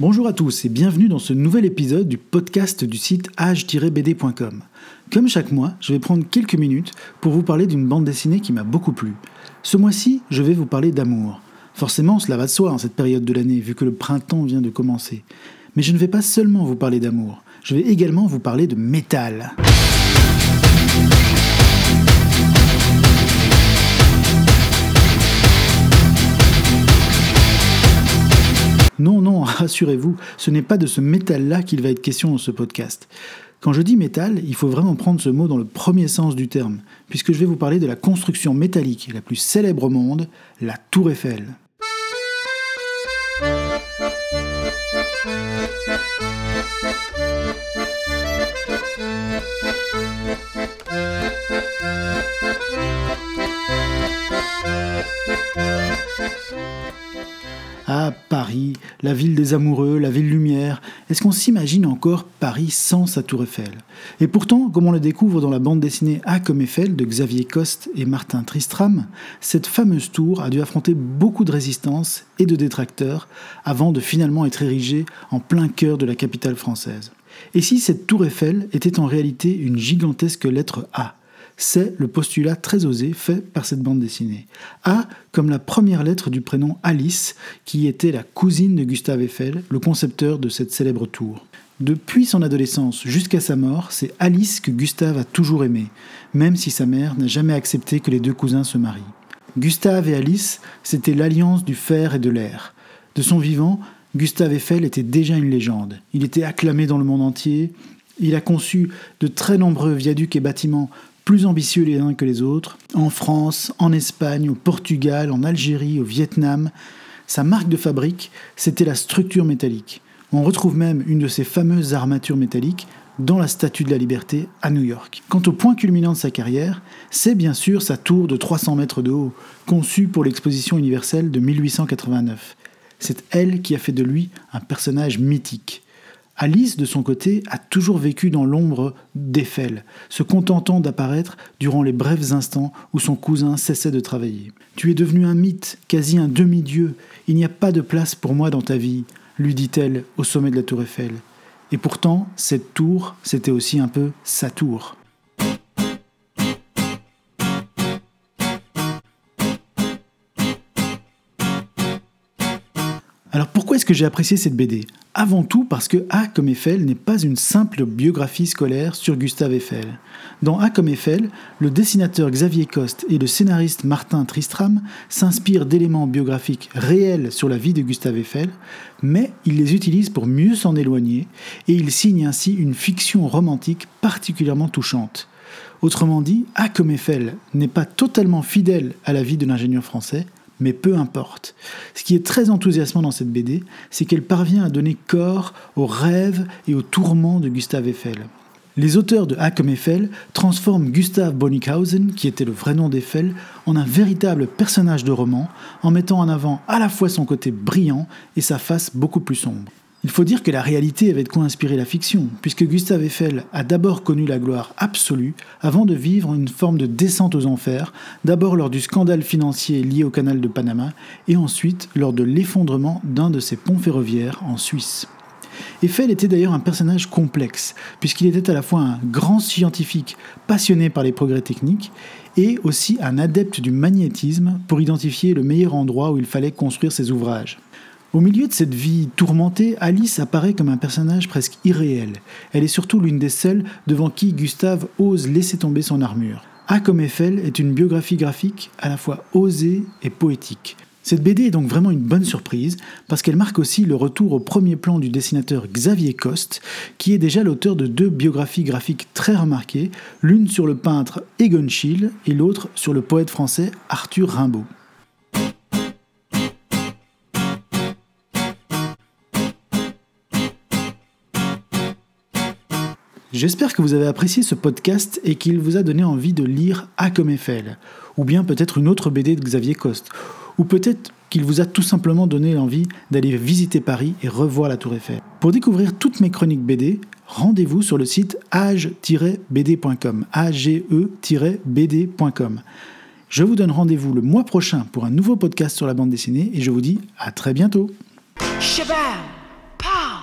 Bonjour à tous et bienvenue dans ce nouvel épisode du podcast du site age-bd.com. Comme chaque mois, je vais prendre quelques minutes pour vous parler d'une bande dessinée qui m'a beaucoup plu. Ce mois-ci, je vais vous parler d'amour. Forcément, cela va de soi en cette période de l'année, vu que le printemps vient de commencer. Mais je ne vais pas seulement vous parler d'amour, je vais également vous parler de métal. Non, non, rassurez-vous, ce n'est pas de ce métal-là qu'il va être question dans ce podcast. Quand je dis métal, il faut vraiment prendre ce mot dans le premier sens du terme, puisque je vais vous parler de la construction métallique la plus célèbre au monde, la Tour Eiffel. La ville des amoureux, la ville lumière. Est-ce qu'on s'imagine encore Paris sans sa tour Eiffel? Et pourtant, comme on le découvre dans la bande dessinée A comme Eiffel de Xavier Coste et Martin Tristram, cette fameuse tour a dû affronter beaucoup de résistance et de détracteurs avant de finalement être érigée en plein cœur de la capitale française. Et si cette tour Eiffel était en réalité une gigantesque lettre A? C'est le postulat très osé fait par cette bande dessinée. A comme la première lettre du prénom Alice, qui était la cousine de Gustave Eiffel, le concepteur de cette célèbre tour. Depuis son adolescence jusqu'à sa mort, c'est Alice que Gustave a toujours aimé, même si sa mère n'a jamais accepté que les deux cousins se marient. Gustave et Alice, c'était l'alliance du fer et de l'air. De son vivant, Gustave Eiffel était déjà une légende. Il était acclamé dans le monde entier. Il a conçu de très nombreux viaducs et bâtiments plus ambitieux les uns que les autres, en France, en Espagne, au Portugal, en Algérie, au Vietnam. Sa marque de fabrique, c'était la structure métallique. On retrouve même une de ces fameuses armatures métalliques dans la Statue de la Liberté à New York. Quant au point culminant de sa carrière, c'est bien sûr sa tour de 300 mètres de haut, conçue pour l'exposition universelle de 1889. C'est elle qui a fait de lui un personnage mythique. Alice, de son côté, a toujours vécu dans l'ombre d'Eiffel, se contentant d'apparaître durant les brefs instants où son cousin cessait de travailler. Tu es devenu un mythe, quasi un demi-dieu, il n'y a pas de place pour moi dans ta vie, lui dit-elle au sommet de la tour Eiffel. Et pourtant, cette tour, c'était aussi un peu sa tour. Alors pourquoi est-ce que j'ai apprécié cette BD Avant tout parce que A comme Eiffel n'est pas une simple biographie scolaire sur Gustave Eiffel. Dans A comme Eiffel, le dessinateur Xavier Coste et le scénariste Martin Tristram s'inspirent d'éléments biographiques réels sur la vie de Gustave Eiffel, mais ils les utilisent pour mieux s'en éloigner et ils signent ainsi une fiction romantique particulièrement touchante. Autrement dit, A comme Eiffel n'est pas totalement fidèle à la vie de l'ingénieur français, mais peu importe. Ce qui est très enthousiasmant dans cette BD, c'est qu'elle parvient à donner corps aux rêves et aux tourments de Gustave Eiffel. Les auteurs de A comme Eiffel transforment Gustave Bonnickhausen, qui était le vrai nom d'Eiffel, en un véritable personnage de roman, en mettant en avant à la fois son côté brillant et sa face beaucoup plus sombre. Il faut dire que la réalité avait de quoi inspirer la fiction, puisque Gustave Eiffel a d'abord connu la gloire absolue avant de vivre une forme de descente aux enfers, d'abord lors du scandale financier lié au canal de Panama, et ensuite lors de l'effondrement d'un de ses ponts ferroviaires en Suisse. Eiffel était d'ailleurs un personnage complexe, puisqu'il était à la fois un grand scientifique passionné par les progrès techniques et aussi un adepte du magnétisme pour identifier le meilleur endroit où il fallait construire ses ouvrages. Au milieu de cette vie tourmentée, Alice apparaît comme un personnage presque irréel. Elle est surtout l'une des seules devant qui Gustave ose laisser tomber son armure. A comme Eiffel est une biographie graphique à la fois osée et poétique. Cette BD est donc vraiment une bonne surprise parce qu'elle marque aussi le retour au premier plan du dessinateur Xavier Coste, qui est déjà l'auteur de deux biographies graphiques très remarquées, l'une sur le peintre Egon Schiele et l'autre sur le poète français Arthur Rimbaud. J'espère que vous avez apprécié ce podcast et qu'il vous a donné envie de lire A comme Eiffel, ou bien peut-être une autre BD de Xavier Coste, ou peut-être qu'il vous a tout simplement donné l'envie d'aller visiter Paris et revoir la Tour Eiffel. Pour découvrir toutes mes chroniques BD, rendez-vous sur le site age-bd.com. Je vous donne rendez-vous le mois prochain pour un nouveau podcast sur la bande dessinée et je vous dis à très bientôt. Pa